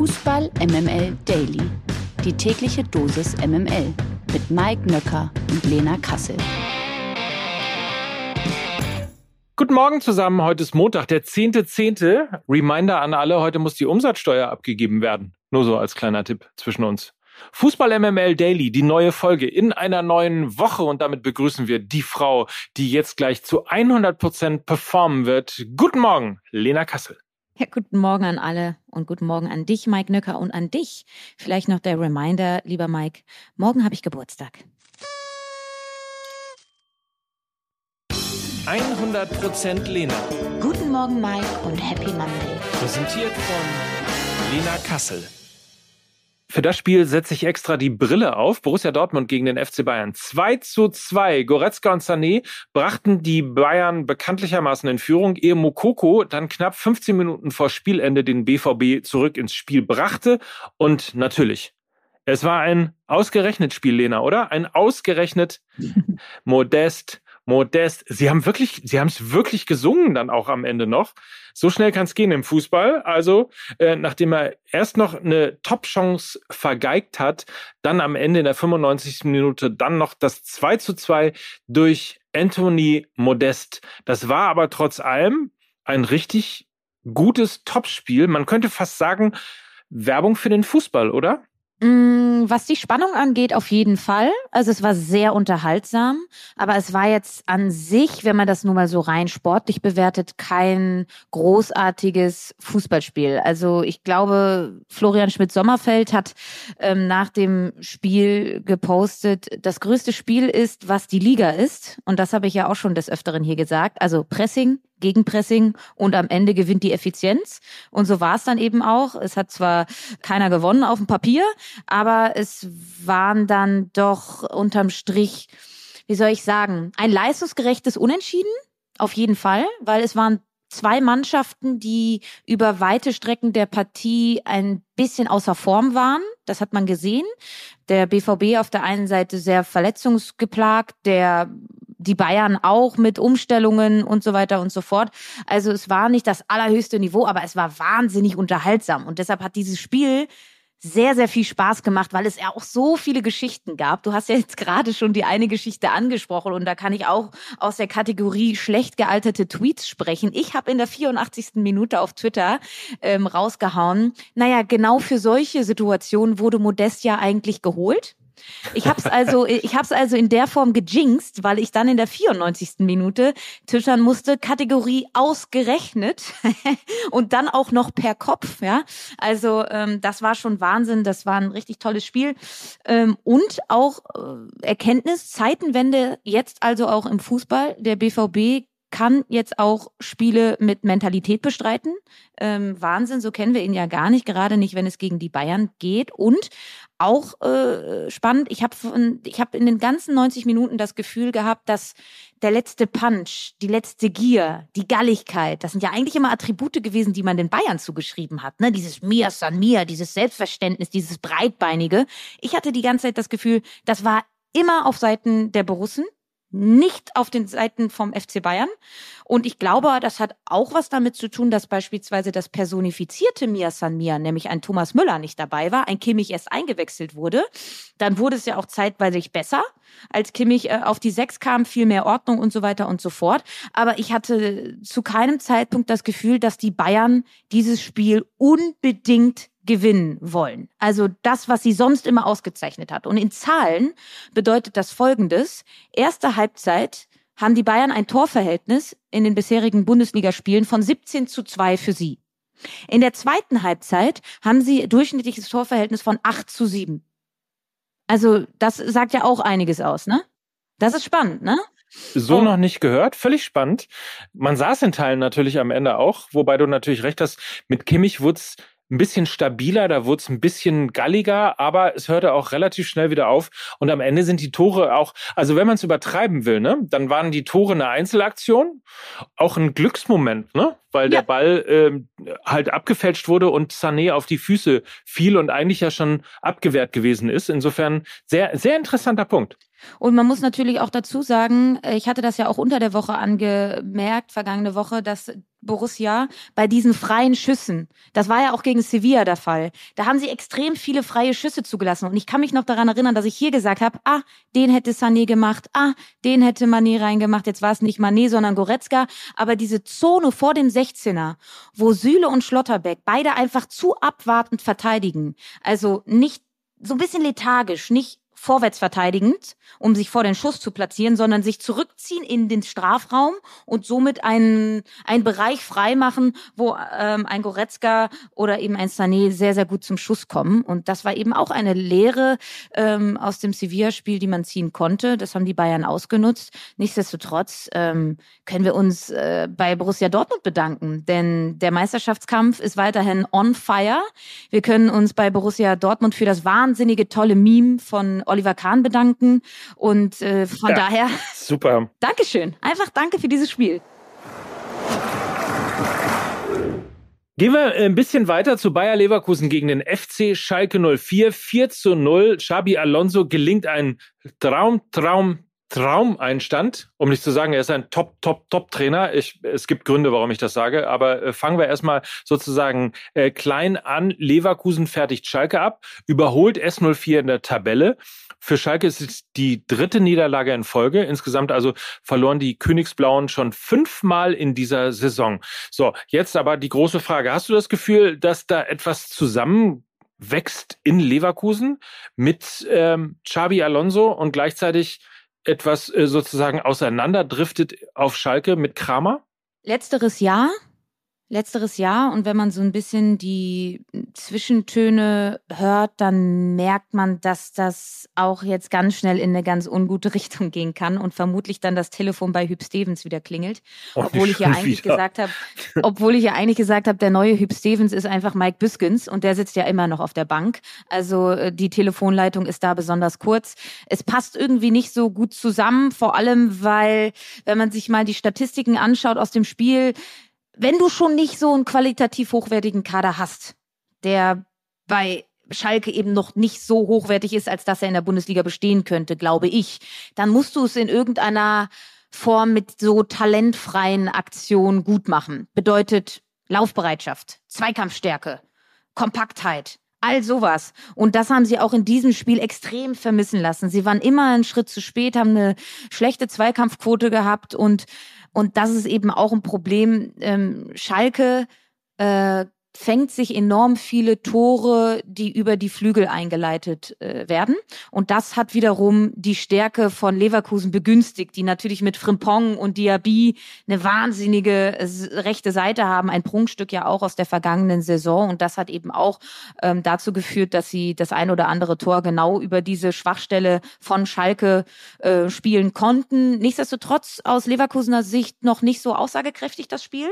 Fußball MML Daily. Die tägliche Dosis MML mit Mike Nöcker und Lena Kassel. Guten Morgen zusammen. Heute ist Montag, der 10.10. .10. Reminder an alle, heute muss die Umsatzsteuer abgegeben werden. Nur so als kleiner Tipp zwischen uns. Fußball MML Daily, die neue Folge in einer neuen Woche und damit begrüßen wir die Frau, die jetzt gleich zu 100 Prozent performen wird. Guten Morgen, Lena Kassel. Ja, guten Morgen an alle und guten Morgen an dich, Mike Nöcker, und an dich. Vielleicht noch der Reminder, lieber Mike. Morgen habe ich Geburtstag. 100% Lena. Guten Morgen, Mike, und Happy Monday. Präsentiert von Lena Kassel. Für das Spiel setze ich extra die Brille auf. Borussia Dortmund gegen den FC Bayern. 2 zu 2. Goretzka und Sané brachten die Bayern bekanntlichermaßen in Führung, ehe Mokoko dann knapp 15 Minuten vor Spielende den BVB zurück ins Spiel brachte. Und natürlich, es war ein ausgerechnet Spiel, Lena, oder? Ein ausgerechnet Modest Modest. Sie haben wirklich, sie haben es wirklich gesungen dann auch am Ende noch. So schnell kann es gehen im Fußball. Also, äh, nachdem er erst noch eine Top-Chance vergeigt hat, dann am Ende in der 95. Minute dann noch das 2 zu 2 durch Anthony Modest. Das war aber trotz allem ein richtig gutes Topspiel. Man könnte fast sagen, Werbung für den Fußball, oder? Mm, was die Spannung angeht, auf jeden Fall. Also es war sehr unterhaltsam, aber es war jetzt an sich, wenn man das nun mal so rein sportlich bewertet, kein großartiges Fußballspiel. Also ich glaube, Florian Schmidt-Sommerfeld hat ähm, nach dem Spiel gepostet, das größte Spiel ist, was die Liga ist. Und das habe ich ja auch schon des Öfteren hier gesagt. Also Pressing, Gegenpressing und am Ende gewinnt die Effizienz. Und so war es dann eben auch. Es hat zwar keiner gewonnen auf dem Papier, aber es waren dann doch unterm Strich, wie soll ich sagen, ein leistungsgerechtes Unentschieden. Auf jeden Fall, weil es waren zwei Mannschaften, die über weite Strecken der Partie ein bisschen außer Form waren. Das hat man gesehen. Der BVB auf der einen Seite sehr verletzungsgeplagt, der die Bayern auch mit Umstellungen und so weiter und so fort. Also es war nicht das allerhöchste Niveau, aber es war wahnsinnig unterhaltsam. Und deshalb hat dieses Spiel sehr, sehr viel Spaß gemacht, weil es ja auch so viele Geschichten gab. Du hast ja jetzt gerade schon die eine Geschichte angesprochen und da kann ich auch aus der Kategorie schlecht gealterte Tweets sprechen. Ich habe in der 84. Minute auf Twitter ähm, rausgehauen, naja, genau für solche Situationen wurde Modest ja eigentlich geholt. Ich habe es also, ich habe also in der Form gejinxt, weil ich dann in der 94. Minute tischern musste, Kategorie ausgerechnet und dann auch noch per Kopf. Ja, also ähm, das war schon Wahnsinn. Das war ein richtig tolles Spiel ähm, und auch äh, Erkenntnis Zeitenwende jetzt also auch im Fußball. Der BVB kann jetzt auch Spiele mit Mentalität bestreiten. Ähm, Wahnsinn, so kennen wir ihn ja gar nicht, gerade nicht, wenn es gegen die Bayern geht. Und auch äh, spannend, ich habe ich hab in den ganzen 90 Minuten das Gefühl gehabt, dass der letzte Punch, die letzte Gier, die Galligkeit, das sind ja eigentlich immer Attribute gewesen, die man den Bayern zugeschrieben hat. Ne? Dieses Mir san mir, dieses Selbstverständnis, dieses Breitbeinige. Ich hatte die ganze Zeit das Gefühl, das war immer auf Seiten der Borussen nicht auf den Seiten vom FC Bayern. Und ich glaube, das hat auch was damit zu tun, dass beispielsweise das personifizierte Mia San Mia, nämlich ein Thomas Müller, nicht dabei war, ein Kimmich erst eingewechselt wurde. Dann wurde es ja auch zeitweise besser. Als Kimmich äh, auf die Sechs kam, viel mehr Ordnung und so weiter und so fort. Aber ich hatte zu keinem Zeitpunkt das Gefühl, dass die Bayern dieses Spiel unbedingt gewinnen wollen. Also das, was sie sonst immer ausgezeichnet hat. Und in Zahlen bedeutet das Folgendes. Erste Halbzeit haben die Bayern ein Torverhältnis in den bisherigen Bundesligaspielen von 17 zu 2 für sie. In der zweiten Halbzeit haben sie durchschnittliches Torverhältnis von 8 zu 7. Also das sagt ja auch einiges aus, ne? Das ist spannend, ne? So oh. noch nicht gehört, völlig spannend. Man saß in Teilen natürlich am Ende auch, wobei du natürlich recht hast, mit Kimmich wurde ein bisschen stabiler, da wurde es ein bisschen galliger, aber es hörte auch relativ schnell wieder auf. Und am Ende sind die Tore auch, also wenn man es übertreiben will, ne, dann waren die Tore eine Einzelaktion, auch ein Glücksmoment, ne? Weil ja. der Ball ähm, halt abgefälscht wurde und Sané auf die Füße fiel und eigentlich ja schon abgewehrt gewesen ist. Insofern sehr, sehr interessanter Punkt. Und man muss natürlich auch dazu sagen, äh, ich hatte das ja auch unter der Woche angemerkt, vergangene Woche, dass Borussia bei diesen freien Schüssen, das war ja auch gegen Sevilla der Fall, da haben sie extrem viele freie Schüsse zugelassen. Und ich kann mich noch daran erinnern, dass ich hier gesagt habe, ah, den hätte Sané gemacht, ah, den hätte Mané reingemacht. Jetzt war es nicht Mané, sondern Goretzka. Aber diese Zone vor dem 16er, wo Süle und Schlotterbeck beide einfach zu abwartend verteidigen, also nicht so ein bisschen lethargisch, nicht vorwärts verteidigend, um sich vor den Schuss zu platzieren, sondern sich zurückziehen in den Strafraum und somit einen, einen Bereich freimachen, wo ähm, ein Goretzka oder eben ein Sané sehr, sehr gut zum Schuss kommen. Und das war eben auch eine Lehre ähm, aus dem Sevilla-Spiel, die man ziehen konnte. Das haben die Bayern ausgenutzt. Nichtsdestotrotz ähm, können wir uns äh, bei Borussia Dortmund bedanken, denn der Meisterschaftskampf ist weiterhin on fire. Wir können uns bei Borussia Dortmund für das wahnsinnige tolle Meme von Oliver Kahn bedanken. Und äh, von ja, daher. Super. Dankeschön. Einfach danke für dieses Spiel. Gehen wir ein bisschen weiter zu Bayer Leverkusen gegen den FC Schalke 04. 4 zu 0. Xabi Alonso gelingt ein Traum, Traum, Traumeinstand, um nicht zu sagen, er ist ein Top, Top, Top-Trainer. es gibt Gründe, warum ich das sage, aber äh, fangen wir erstmal sozusagen äh, klein an. Leverkusen fertigt Schalke ab, überholt S04 in der Tabelle. Für Schalke ist es die dritte Niederlage in Folge. Insgesamt also verloren die Königsblauen schon fünfmal in dieser Saison. So, jetzt aber die große Frage. Hast du das Gefühl, dass da etwas zusammen wächst in Leverkusen mit ähm, Xabi Alonso und gleichzeitig etwas äh, sozusagen auseinanderdriftet auf Schalke mit Kramer? Letzteres Jahr. Letzteres Jahr. Und wenn man so ein bisschen die Zwischentöne hört, dann merkt man, dass das auch jetzt ganz schnell in eine ganz ungute Richtung gehen kann und vermutlich dann das Telefon bei Hüb Stevens wieder klingelt. Oh, obwohl ich ja eigentlich wieder. gesagt habe, obwohl ich ja eigentlich gesagt habe, der neue Hüb Stevens ist einfach Mike Biskins und der sitzt ja immer noch auf der Bank. Also äh, die Telefonleitung ist da besonders kurz. Es passt irgendwie nicht so gut zusammen, vor allem weil, wenn man sich mal die Statistiken anschaut aus dem Spiel, wenn du schon nicht so einen qualitativ hochwertigen Kader hast, der bei Schalke eben noch nicht so hochwertig ist, als dass er in der Bundesliga bestehen könnte, glaube ich, dann musst du es in irgendeiner Form mit so talentfreien Aktionen gut machen. Bedeutet Laufbereitschaft, Zweikampfstärke, Kompaktheit, all sowas. Und das haben sie auch in diesem Spiel extrem vermissen lassen. Sie waren immer einen Schritt zu spät, haben eine schlechte Zweikampfquote gehabt und und das ist eben auch ein Problem. Ähm, Schalke äh, fängt sich enorm viele Tore, die über die Flügel eingeleitet äh, werden. Und das hat wiederum die Stärke von Leverkusen begünstigt, die natürlich mit Frimpong und Diaby eine wahnsinnige rechte Seite haben, ein Prunkstück ja auch aus der vergangenen Saison. Und das hat eben auch ähm, dazu geführt, dass sie das ein oder andere Tor genau über diese Schwachstelle von Schalke äh, spielen konnten. Nichtsdestotrotz aus Leverkusener Sicht noch nicht so aussagekräftig das Spiel.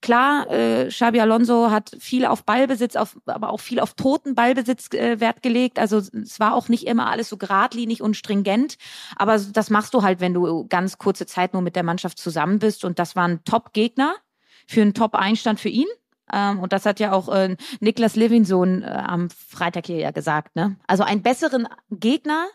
Klar, äh, Xabi Alonso hat viel auf Ballbesitz, auf, aber auch viel auf toten Ballbesitz äh, Wert gelegt. Also es war auch nicht immer alles so geradlinig und stringent. Aber das machst du halt, wenn du ganz kurze Zeit nur mit der Mannschaft zusammen bist. Und das war ein Top-Gegner für einen Top-Einstand für ihn. Ähm, und das hat ja auch äh, Niklas Levinson äh, am Freitag hier ja gesagt. Ne? Also einen besseren Gegner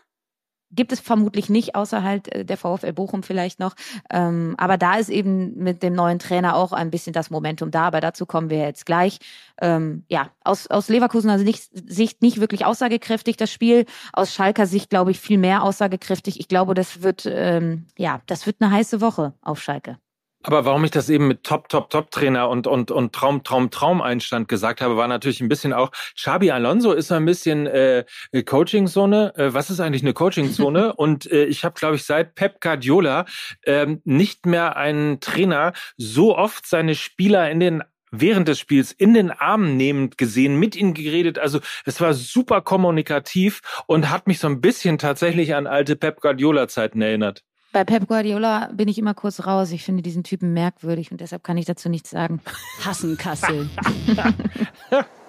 gibt es vermutlich nicht, außer halt äh, der VfL Bochum vielleicht noch. Ähm, aber da ist eben mit dem neuen Trainer auch ein bisschen das Momentum da, aber dazu kommen wir jetzt gleich. Ähm, ja, aus, aus Leverkusener Sicht, Sicht nicht wirklich aussagekräftig das Spiel, aus Schalker Sicht glaube ich viel mehr aussagekräftig. Ich glaube, das wird, ähm, ja, das wird eine heiße Woche auf Schalke. Aber warum ich das eben mit Top, Top, Top-Trainer und, und, und Traum, Traum, Traum-Einstand gesagt habe, war natürlich ein bisschen auch, Xabi Alonso ist ein bisschen äh, Coaching-Zone. Äh, was ist eigentlich eine Coaching-Zone? und äh, ich habe, glaube ich, seit Pep Guardiola äh, nicht mehr einen Trainer so oft seine Spieler in den während des Spiels in den Arm nehmend gesehen, mit ihnen geredet. Also es war super kommunikativ und hat mich so ein bisschen tatsächlich an alte Pep Guardiola-Zeiten erinnert. Bei Pep Guardiola bin ich immer kurz raus. Ich finde diesen Typen merkwürdig und deshalb kann ich dazu nichts sagen. Hassen Kassel.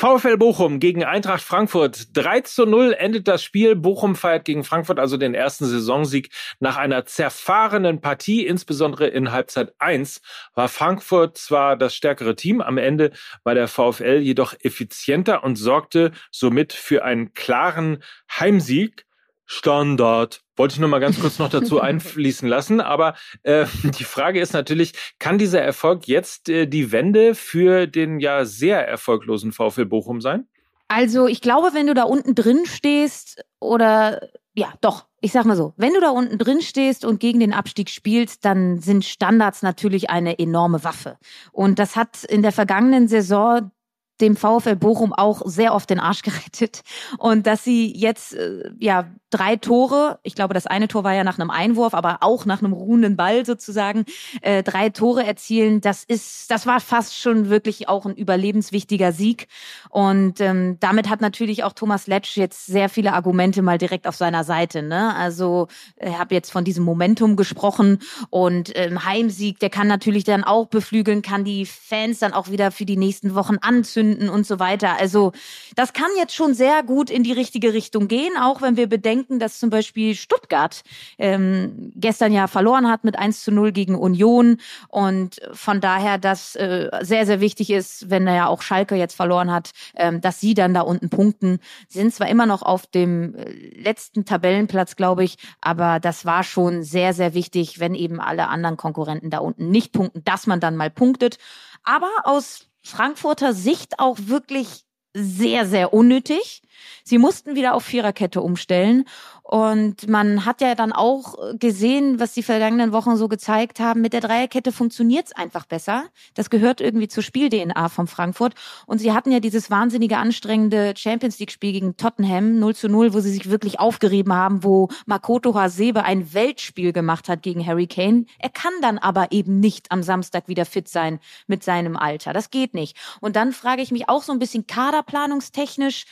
VfL Bochum gegen Eintracht Frankfurt. 3 zu 0 endet das Spiel. Bochum feiert gegen Frankfurt also den ersten Saisonsieg nach einer zerfahrenen Partie. Insbesondere in Halbzeit 1 war Frankfurt zwar das stärkere Team. Am Ende war der VfL jedoch effizienter und sorgte somit für einen klaren Heimsieg. Standard. Wollte ich nur mal ganz kurz noch dazu einfließen lassen. Aber äh, die Frage ist natürlich, kann dieser Erfolg jetzt äh, die Wende für den ja sehr erfolglosen VfL Bochum sein? Also ich glaube, wenn du da unten drin stehst oder ja, doch, ich sag mal so, wenn du da unten drin stehst und gegen den Abstieg spielst, dann sind Standards natürlich eine enorme Waffe. Und das hat in der vergangenen Saison dem VfL Bochum auch sehr oft den Arsch gerettet. Und dass sie jetzt äh, ja drei Tore, ich glaube, das eine Tor war ja nach einem Einwurf, aber auch nach einem ruhenden Ball sozusagen, äh, drei Tore erzielen, das ist, das war fast schon wirklich auch ein überlebenswichtiger Sieg. Und ähm, damit hat natürlich auch Thomas Letsch jetzt sehr viele Argumente mal direkt auf seiner Seite. Ne? Also ich habe jetzt von diesem Momentum gesprochen und ähm, Heimsieg, der kann natürlich dann auch beflügeln, kann die Fans dann auch wieder für die nächsten Wochen anzünden und so weiter. Also das kann jetzt schon sehr gut in die richtige Richtung gehen, auch wenn wir bedenken, denken, dass zum Beispiel Stuttgart ähm, gestern ja verloren hat mit 1 zu 0 gegen Union und von daher, dass äh, sehr, sehr wichtig ist, wenn er ja auch Schalke jetzt verloren hat, ähm, dass sie dann da unten punkten. Sie sind zwar immer noch auf dem äh, letzten Tabellenplatz, glaube ich, aber das war schon sehr, sehr wichtig, wenn eben alle anderen Konkurrenten da unten nicht punkten, dass man dann mal punktet. Aber aus Frankfurter Sicht auch wirklich sehr, sehr unnötig. Sie mussten wieder auf Viererkette umstellen. Und man hat ja dann auch gesehen, was die vergangenen Wochen so gezeigt haben. Mit der Dreierkette funktioniert's einfach besser. Das gehört irgendwie zur Spiel-DNA von Frankfurt. Und sie hatten ja dieses wahnsinnige, anstrengende Champions League-Spiel gegen Tottenham 0 zu 0, wo sie sich wirklich aufgerieben haben, wo Makoto Hasebe ein Weltspiel gemacht hat gegen Harry Kane. Er kann dann aber eben nicht am Samstag wieder fit sein mit seinem Alter. Das geht nicht. Und dann frage ich mich auch so ein bisschen kaderplanungstechnisch,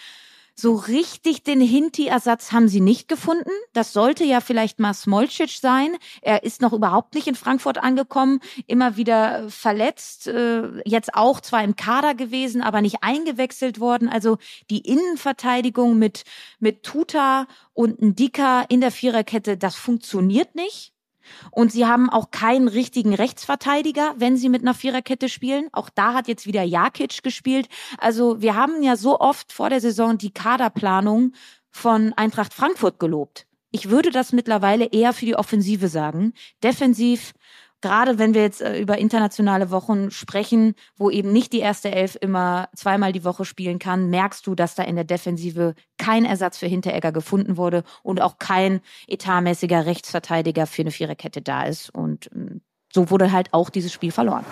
so richtig den Hinti-Ersatz haben sie nicht gefunden. Das sollte ja vielleicht mal Smolcic sein. Er ist noch überhaupt nicht in Frankfurt angekommen, immer wieder verletzt, äh, jetzt auch zwar im Kader gewesen, aber nicht eingewechselt worden. Also die Innenverteidigung mit, mit Tuta und Ndika in der Viererkette, das funktioniert nicht. Und sie haben auch keinen richtigen Rechtsverteidiger, wenn sie mit einer Viererkette spielen. Auch da hat jetzt wieder Jakic gespielt. Also wir haben ja so oft vor der Saison die Kaderplanung von Eintracht Frankfurt gelobt. Ich würde das mittlerweile eher für die Offensive sagen. Defensiv gerade wenn wir jetzt äh, über internationale Wochen sprechen, wo eben nicht die erste Elf immer zweimal die Woche spielen kann, merkst du, dass da in der Defensive kein Ersatz für Hinteregger gefunden wurde und auch kein etatmäßiger Rechtsverteidiger für eine Viererkette da ist. Und ähm, so wurde halt auch dieses Spiel verloren.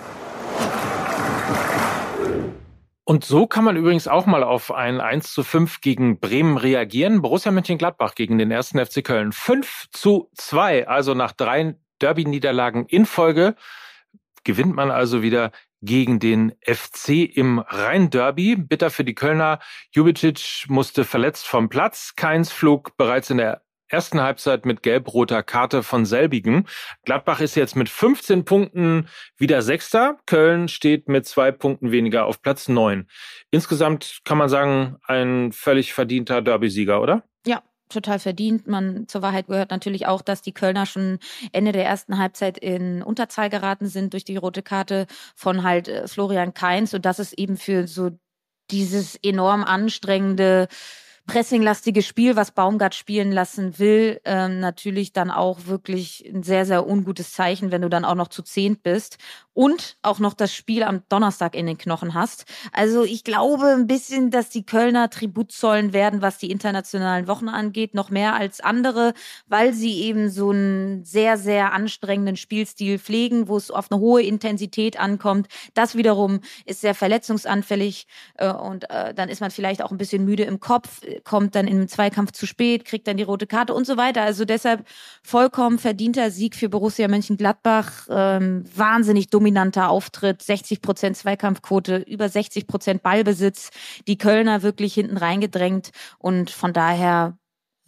Und so kann man übrigens auch mal auf ein 1 zu 5 gegen Bremen reagieren. Borussia Mönchengladbach gegen den ersten FC Köln. 5 zu 2, also nach drei Derby-Niederlagen in Folge gewinnt man also wieder gegen den FC im Rhein-Derby. Bitter für die Kölner. Jubicic musste verletzt vom Platz. Keins flog bereits in der ersten Halbzeit mit gelb-roter Karte von selbigen. Gladbach ist jetzt mit 15 Punkten wieder Sechster. Köln steht mit zwei Punkten weniger auf Platz neun. Insgesamt kann man sagen, ein völlig verdienter Derby-Sieger, oder? Total verdient. Man zur Wahrheit gehört natürlich auch, dass die Kölner schon Ende der ersten Halbzeit in Unterzahl geraten sind durch die rote Karte von halt äh, Florian Kainz und das ist eben für so dieses enorm anstrengende pressinglastige Spiel, was Baumgart spielen lassen will, ähm, natürlich dann auch wirklich ein sehr, sehr ungutes Zeichen, wenn du dann auch noch zu zehnt bist und auch noch das Spiel am Donnerstag in den Knochen hast. Also ich glaube ein bisschen, dass die Kölner Tribut zollen werden, was die internationalen Wochen angeht, noch mehr als andere, weil sie eben so einen sehr, sehr anstrengenden Spielstil pflegen, wo es auf eine hohe Intensität ankommt. Das wiederum ist sehr verletzungsanfällig äh, und äh, dann ist man vielleicht auch ein bisschen müde im Kopf kommt dann im Zweikampf zu spät, kriegt dann die rote Karte und so weiter. Also deshalb vollkommen verdienter Sieg für Borussia Mönchengladbach. Ähm, wahnsinnig dominanter Auftritt, 60 Prozent Zweikampfquote, über 60 Prozent Ballbesitz. Die Kölner wirklich hinten reingedrängt und von daher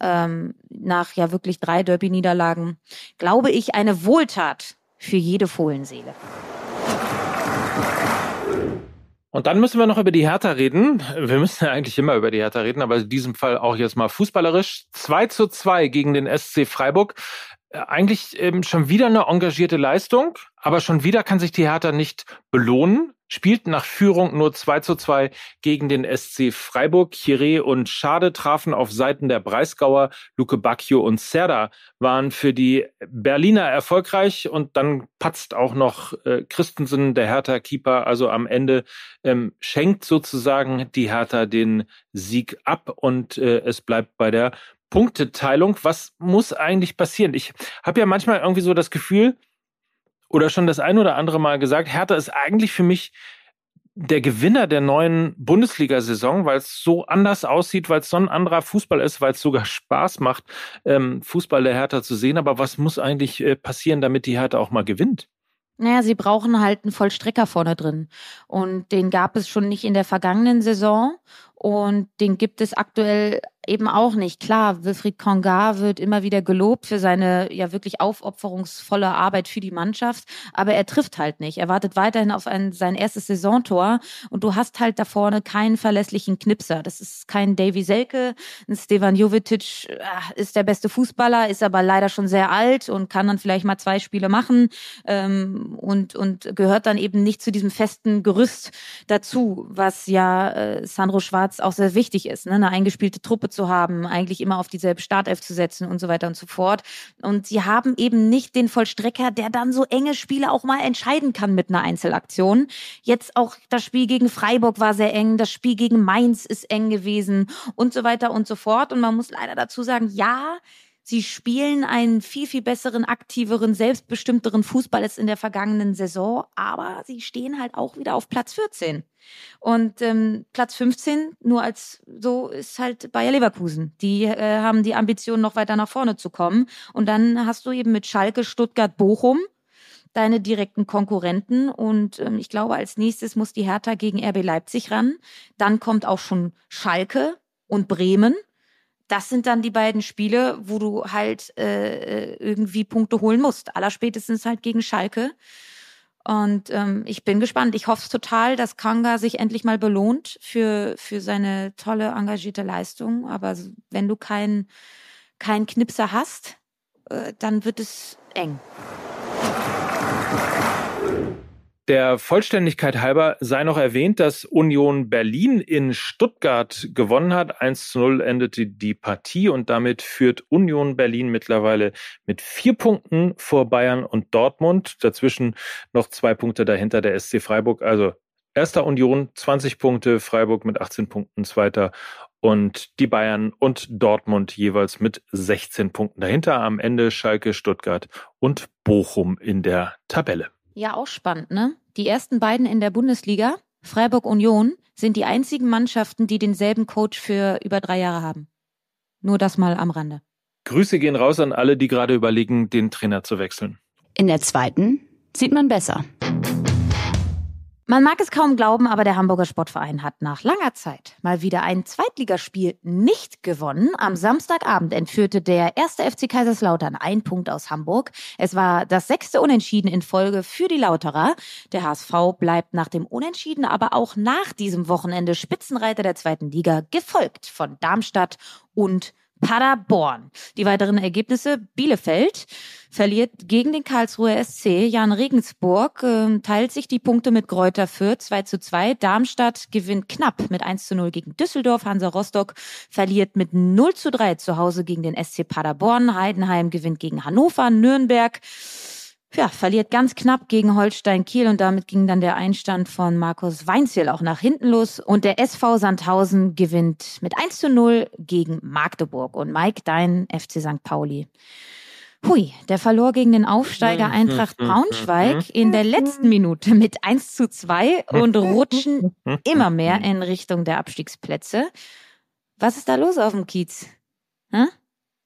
ähm, nach ja wirklich drei Derby-Niederlagen, glaube ich, eine Wohltat für jede Fohlenseele. Und dann müssen wir noch über die Hertha reden. Wir müssen ja eigentlich immer über die Hertha reden, aber in diesem Fall auch jetzt mal fußballerisch. 2 zu 2 gegen den SC Freiburg. Äh, eigentlich ähm, schon wieder eine engagierte Leistung, aber schon wieder kann sich die Hertha nicht belohnen spielt nach Führung nur 2 zu 2 gegen den SC Freiburg. Chiré und Schade trafen auf Seiten der Breisgauer. Luke Bacchio und Serda waren für die Berliner erfolgreich und dann patzt auch noch äh, Christensen, der Hertha-Keeper. Also am Ende ähm, schenkt sozusagen die Hertha den Sieg ab und äh, es bleibt bei der Punkteteilung. Was muss eigentlich passieren? Ich habe ja manchmal irgendwie so das Gefühl, oder schon das ein oder andere Mal gesagt, Hertha ist eigentlich für mich der Gewinner der neuen Bundesliga-Saison, weil es so anders aussieht, weil es so ein anderer Fußball ist, weil es sogar Spaß macht, ähm, Fußball der Hertha zu sehen. Aber was muss eigentlich äh, passieren, damit die Hertha auch mal gewinnt? Naja, sie brauchen halt einen Vollstrecker vorne drin. Und den gab es schon nicht in der vergangenen Saison. Und den gibt es aktuell eben auch nicht. Klar, Wilfried Konga wird immer wieder gelobt für seine ja wirklich aufopferungsvolle Arbeit für die Mannschaft, aber er trifft halt nicht. Er wartet weiterhin auf ein, sein erstes Saisontor und du hast halt da vorne keinen verlässlichen Knipser. Das ist kein Davy Selke. Stevan Jovetic äh, ist der beste Fußballer, ist aber leider schon sehr alt und kann dann vielleicht mal zwei Spiele machen ähm, und, und gehört dann eben nicht zu diesem festen Gerüst dazu, was ja äh, Sandro Schwarz auch sehr wichtig ist, ne? eine eingespielte Truppe zu haben, eigentlich immer auf dieselbe Startelf zu setzen und so weiter und so fort. Und sie haben eben nicht den Vollstrecker, der dann so enge Spiele auch mal entscheiden kann mit einer Einzelaktion. Jetzt auch das Spiel gegen Freiburg war sehr eng, das Spiel gegen Mainz ist eng gewesen und so weiter und so fort. Und man muss leider dazu sagen, ja, Sie spielen einen viel, viel besseren, aktiveren, selbstbestimmteren Fußball als in der vergangenen Saison, aber sie stehen halt auch wieder auf Platz 14. Und ähm, Platz 15, nur als so, ist halt Bayer Leverkusen. Die äh, haben die Ambition, noch weiter nach vorne zu kommen. Und dann hast du eben mit Schalke, Stuttgart, Bochum deine direkten Konkurrenten. Und ähm, ich glaube, als nächstes muss die Hertha gegen RB Leipzig ran. Dann kommt auch schon Schalke und Bremen. Das sind dann die beiden Spiele, wo du halt äh, irgendwie Punkte holen musst. Allerspätestens halt gegen Schalke. Und ähm, ich bin gespannt. Ich hoffe total, dass Kanga sich endlich mal belohnt für, für seine tolle, engagierte Leistung. Aber wenn du keinen kein Knipser hast, äh, dann wird es eng. Der Vollständigkeit halber sei noch erwähnt, dass Union Berlin in Stuttgart gewonnen hat. 1 zu 0 endete die Partie und damit führt Union Berlin mittlerweile mit vier Punkten vor Bayern und Dortmund. Dazwischen noch zwei Punkte dahinter der SC Freiburg. Also erster Union 20 Punkte, Freiburg mit 18 Punkten zweiter und die Bayern und Dortmund jeweils mit 16 Punkten dahinter. Am Ende Schalke, Stuttgart und Bochum in der Tabelle. Ja, auch spannend, ne? Die ersten beiden in der Bundesliga, Freiburg Union, sind die einzigen Mannschaften, die denselben Coach für über drei Jahre haben. Nur das mal am Rande. Grüße gehen raus an alle, die gerade überlegen, den Trainer zu wechseln. In der zweiten sieht man besser. Man mag es kaum glauben, aber der Hamburger Sportverein hat nach langer Zeit mal wieder ein Zweitligaspiel nicht gewonnen. Am Samstagabend entführte der erste FC Kaiserslautern ein Punkt aus Hamburg. Es war das sechste Unentschieden in Folge für die Lauterer. Der HSV bleibt nach dem Unentschieden aber auch nach diesem Wochenende Spitzenreiter der zweiten Liga, gefolgt von Darmstadt und Paderborn. Die weiteren Ergebnisse Bielefeld verliert gegen den Karlsruher SC. Jan Regensburg äh, teilt sich die Punkte mit Kräuter Fürth 2 zu 2. Darmstadt gewinnt knapp mit 1 zu 0 gegen Düsseldorf. Hansa Rostock verliert mit 0 zu 3 zu Hause gegen den SC Paderborn. Heidenheim gewinnt gegen Hannover. Nürnberg ja, verliert ganz knapp gegen Holstein Kiel und damit ging dann der Einstand von Markus Weinziel auch nach hinten los und der SV Sandhausen gewinnt mit 1 zu 0 gegen Magdeburg und Mike Dein FC St. Pauli. Hui, der verlor gegen den Aufsteiger hm, Eintracht hm, hm, Braunschweig in der letzten Minute mit 1 zu 2 und rutschen immer mehr in Richtung der Abstiegsplätze. Was ist da los auf dem Kiez? Hm?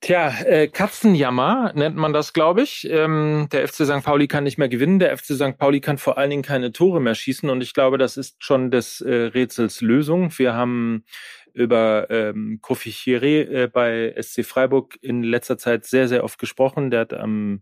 Tja, äh, Katzenjammer nennt man das, glaube ich. Ähm, der FC St. Pauli kann nicht mehr gewinnen. Der FC St. Pauli kann vor allen Dingen keine Tore mehr schießen. Und ich glaube, das ist schon des äh, Rätsels Lösung. Wir haben über ähm, Kofi Chiré äh, bei SC Freiburg in letzter Zeit sehr, sehr oft gesprochen. Der hat am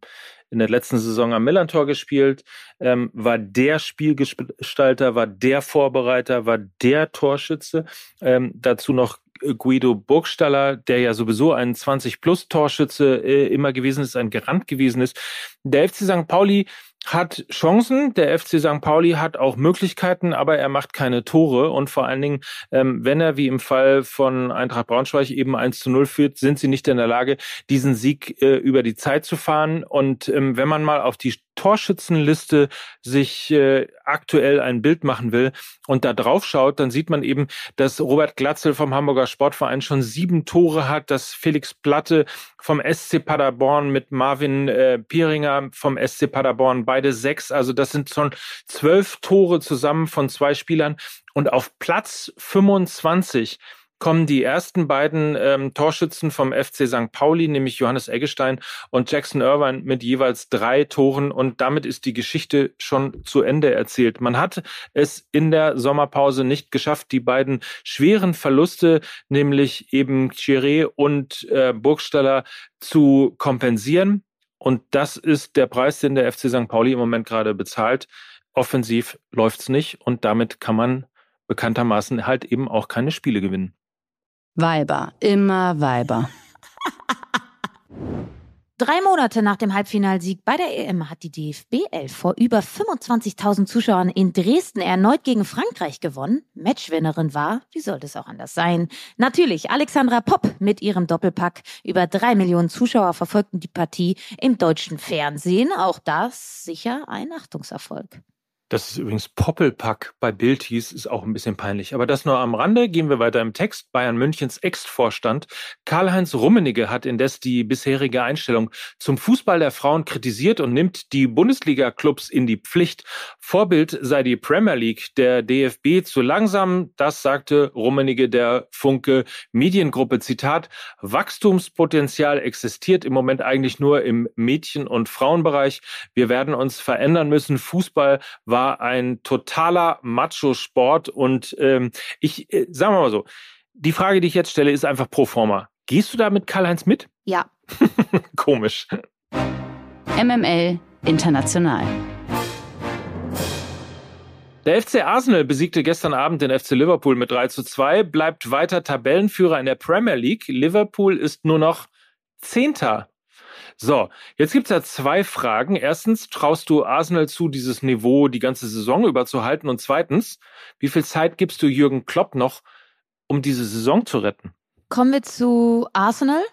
in der letzten Saison am Millantor gespielt, ähm, war der Spielgestalter, war der Vorbereiter, war der Torschütze. Ähm, dazu noch Guido Burgstaller, der ja sowieso ein 20-Plus-Torschütze äh, immer gewesen ist, ein Garant gewesen ist. Der FC St. Pauli hat Chancen, der FC St. Pauli hat auch Möglichkeiten, aber er macht keine Tore und vor allen Dingen, ähm, wenn er wie im Fall von Eintracht Braunschweig eben 1 zu 0 führt, sind sie nicht in der Lage, diesen Sieg äh, über die Zeit zu fahren und ähm, wenn man mal auf die Torschützenliste sich äh, aktuell ein Bild machen will und da drauf schaut, dann sieht man eben, dass Robert Glatzel vom Hamburger Sportverein schon sieben Tore hat, dass Felix Platte vom SC Paderborn mit Marvin äh, Pieringer vom SC Paderborn beide sechs. Also das sind schon zwölf Tore zusammen von zwei Spielern und auf Platz 25 kommen die ersten beiden ähm, Torschützen vom FC St. Pauli, nämlich Johannes Eggestein und Jackson Irvine mit jeweils drei Toren und damit ist die Geschichte schon zu Ende erzählt. Man hat es in der Sommerpause nicht geschafft, die beiden schweren Verluste, nämlich eben Chiré und äh, Burgstaller zu kompensieren. Und das ist der Preis, den der FC St. Pauli im Moment gerade bezahlt. Offensiv läuft's nicht und damit kann man bekanntermaßen halt eben auch keine Spiele gewinnen. Weiber, immer Weiber. Drei Monate nach dem Halbfinalsieg bei der EM hat die DFB 11 vor über 25.000 Zuschauern in Dresden erneut gegen Frankreich gewonnen. Matchwinnerin war, wie sollte es auch anders sein, natürlich Alexandra Popp mit ihrem Doppelpack. Über drei Millionen Zuschauer verfolgten die Partie im deutschen Fernsehen. Auch das sicher ein Achtungserfolg. Dass es übrigens Poppelpack bei Bild hieß, ist auch ein bisschen peinlich. Aber das nur am Rande. Gehen wir weiter im Text. Bayern Münchens Ex-Vorstand Karl-Heinz Rummenigge hat indes die bisherige Einstellung zum Fußball der Frauen kritisiert und nimmt die Bundesliga-Clubs in die Pflicht. Vorbild sei die Premier League, der DFB zu langsam. Das sagte Rummenigge der Funke Mediengruppe. Zitat, Wachstumspotenzial existiert im Moment eigentlich nur im Mädchen- und Frauenbereich. Wir werden uns verändern müssen. Fußball war war ein totaler Macho-Sport und ähm, ich, äh, sagen wir mal so, die Frage, die ich jetzt stelle, ist einfach pro forma. Gehst du da mit Karl-Heinz mit? Ja. Komisch. MML International. Der FC Arsenal besiegte gestern Abend den FC Liverpool mit 3 zu 2, bleibt weiter Tabellenführer in der Premier League. Liverpool ist nur noch Zehnter so, jetzt gibt's ja zwei Fragen. Erstens, traust du Arsenal zu, dieses Niveau die ganze Saison über zu halten? Und zweitens, wie viel Zeit gibst du Jürgen Klopp noch, um diese Saison zu retten? Kommen wir zu Arsenal.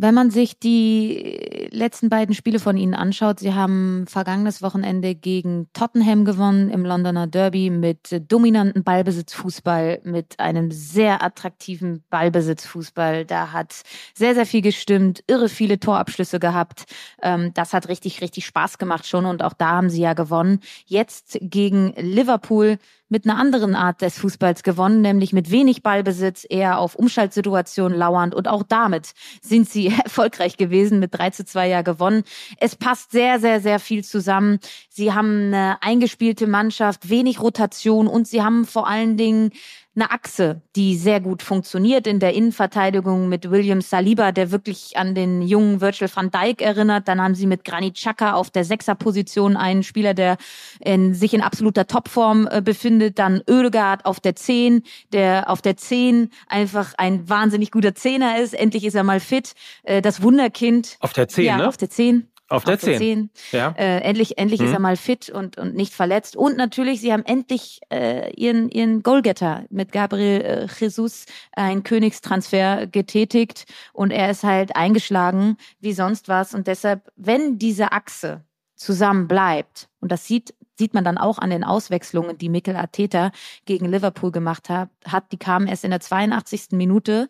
Wenn man sich die letzten beiden Spiele von ihnen anschaut, sie haben vergangenes Wochenende gegen Tottenham gewonnen im Londoner Derby mit dominanten Ballbesitzfußball, mit einem sehr attraktiven Ballbesitzfußball. Da hat sehr, sehr viel gestimmt, irre viele Torabschlüsse gehabt. Ähm, das hat richtig, richtig Spaß gemacht schon und auch da haben sie ja gewonnen. Jetzt gegen Liverpool mit einer anderen Art des Fußballs gewonnen, nämlich mit wenig Ballbesitz, eher auf Umschaltsituationen lauernd und auch damit sind sie erfolgreich gewesen, mit 3 zu 2 ja gewonnen. Es passt sehr, sehr, sehr viel zusammen. Sie haben eine eingespielte Mannschaft, wenig Rotation und sie haben vor allen Dingen eine Achse, die sehr gut funktioniert in der Innenverteidigung mit William Saliba, der wirklich an den jungen Virgil van Dijk erinnert. Dann haben sie mit Granit Xhaka auf der Sechserposition einen Spieler, der in, sich in absoluter Topform äh, befindet. Dann Oedegaard auf der Zehn, der auf der Zehn einfach ein wahnsinnig guter Zehner ist. Endlich ist er mal fit. Äh, das Wunderkind. Auf der Zehn, ja, ne? auf der Zehn. Auf der 10. 10. Ja. Äh, endlich endlich mhm. ist er mal fit und, und nicht verletzt. Und natürlich, sie haben endlich äh, ihren, ihren Goalgetter mit Gabriel äh, Jesus einen Königstransfer getätigt und er ist halt eingeschlagen wie sonst was. Und deshalb, wenn diese Achse zusammen bleibt, und das sieht sieht man dann auch an den Auswechslungen, die Mikel Arteta gegen Liverpool gemacht hat, hat die kamen erst in der 82. Minute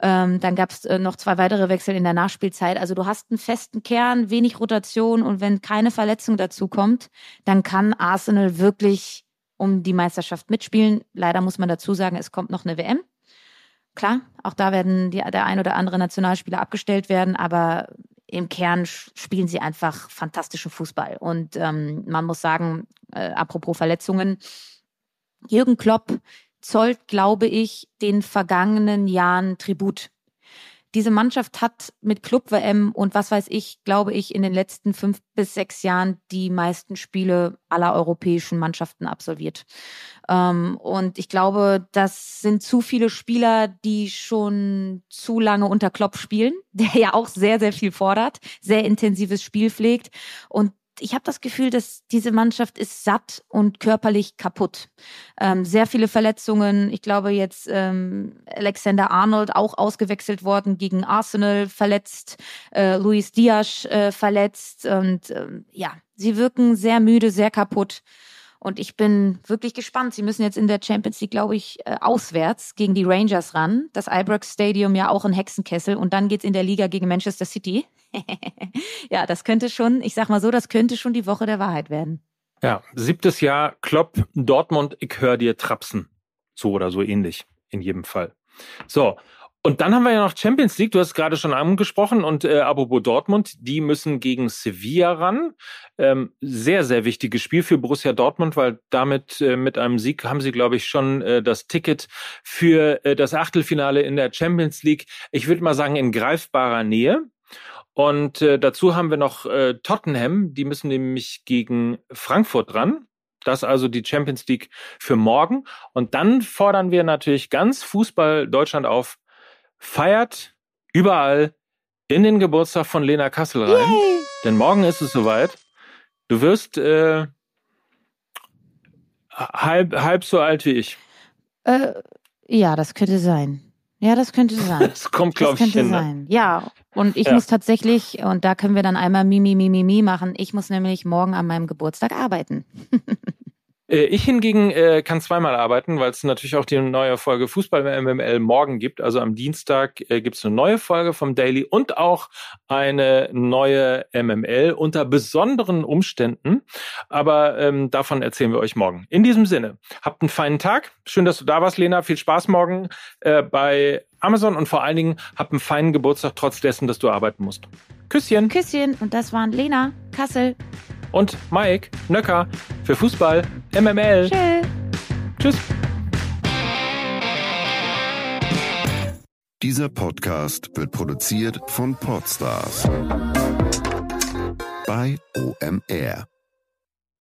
ähm, dann gab es äh, noch zwei weitere Wechsel in der Nachspielzeit. Also du hast einen festen Kern, wenig Rotation und wenn keine Verletzung dazu kommt, dann kann Arsenal wirklich um die Meisterschaft mitspielen. Leider muss man dazu sagen, es kommt noch eine WM. Klar, auch da werden die, der ein oder andere Nationalspieler abgestellt werden, aber im Kern spielen sie einfach fantastischen Fußball. Und ähm, man muss sagen, äh, apropos Verletzungen, Jürgen Klopp zollt, glaube ich, den vergangenen Jahren Tribut. diese Mannschaft hat mit Club WM und was weiß ich, glaube ich, in den letzten fünf bis sechs Jahren die meisten Spiele aller europäischen Mannschaften absolviert. Ähm, und ich glaube, das sind zu viele Spieler, die schon zu lange unter Klopp spielen, der ja auch sehr, sehr viel fordert, sehr intensives Spiel pflegt. Und ich habe das Gefühl, dass diese Mannschaft ist satt und körperlich kaputt. Ähm, sehr viele Verletzungen. Ich glaube jetzt ähm, Alexander Arnold auch ausgewechselt worden gegen Arsenal verletzt, äh, Luis Diaz äh, verletzt und ähm, ja, sie wirken sehr müde, sehr kaputt. Und ich bin wirklich gespannt. Sie müssen jetzt in der Champions League, glaube ich, äh, auswärts gegen die Rangers ran. Das Ibrox Stadium ja auch ein Hexenkessel. Und dann geht's in der Liga gegen Manchester City. ja, das könnte schon, ich sag mal so, das könnte schon die Woche der Wahrheit werden. Ja, siebtes Jahr Klopp, Dortmund, ich höre dir trapsen. So oder so ähnlich, in jedem Fall. So, und dann haben wir ja noch Champions League, du hast gerade schon angesprochen, und äh, Abobo Dortmund, die müssen gegen Sevilla ran. Ähm, sehr, sehr wichtiges Spiel für Borussia Dortmund, weil damit äh, mit einem Sieg haben sie, glaube ich, schon äh, das Ticket für äh, das Achtelfinale in der Champions League, ich würde mal sagen, in greifbarer Nähe. Und äh, dazu haben wir noch äh, Tottenham, die müssen nämlich gegen Frankfurt ran. Das also die Champions League für morgen. Und dann fordern wir natürlich ganz Fußball Deutschland auf, feiert überall in den Geburtstag von Lena Kassel rein. Yay. Denn morgen ist es soweit. Du wirst äh, halb, halb so alt wie ich. Äh, ja, das könnte sein. Ja, das könnte sein. Das kommt, glaube ich, könnte hin. Ne? Sein. Ja, und ich ja. muss tatsächlich, und da können wir dann einmal Mimi, Mimi, Mimi machen. Ich muss nämlich morgen an meinem Geburtstag arbeiten. Äh, ich hingegen äh, kann zweimal arbeiten, weil es natürlich auch die neue Folge Fußball MML morgen gibt. Also am Dienstag äh, gibt es eine neue Folge vom Daily und auch eine neue MML unter besonderen Umständen. Aber ähm, davon erzählen wir euch morgen. In diesem Sinne, habt einen feinen Tag. Schön, dass du da warst, Lena. Viel Spaß morgen äh, bei Amazon und vor allen Dingen habt einen feinen Geburtstag trotz dessen, dass du arbeiten musst. Küsschen. Küsschen. Und das waren Lena Kassel und Mike Nöcker für Fußball MML. Tschüss. Tschüss. Dieser Podcast wird produziert von Podstars bei OMR.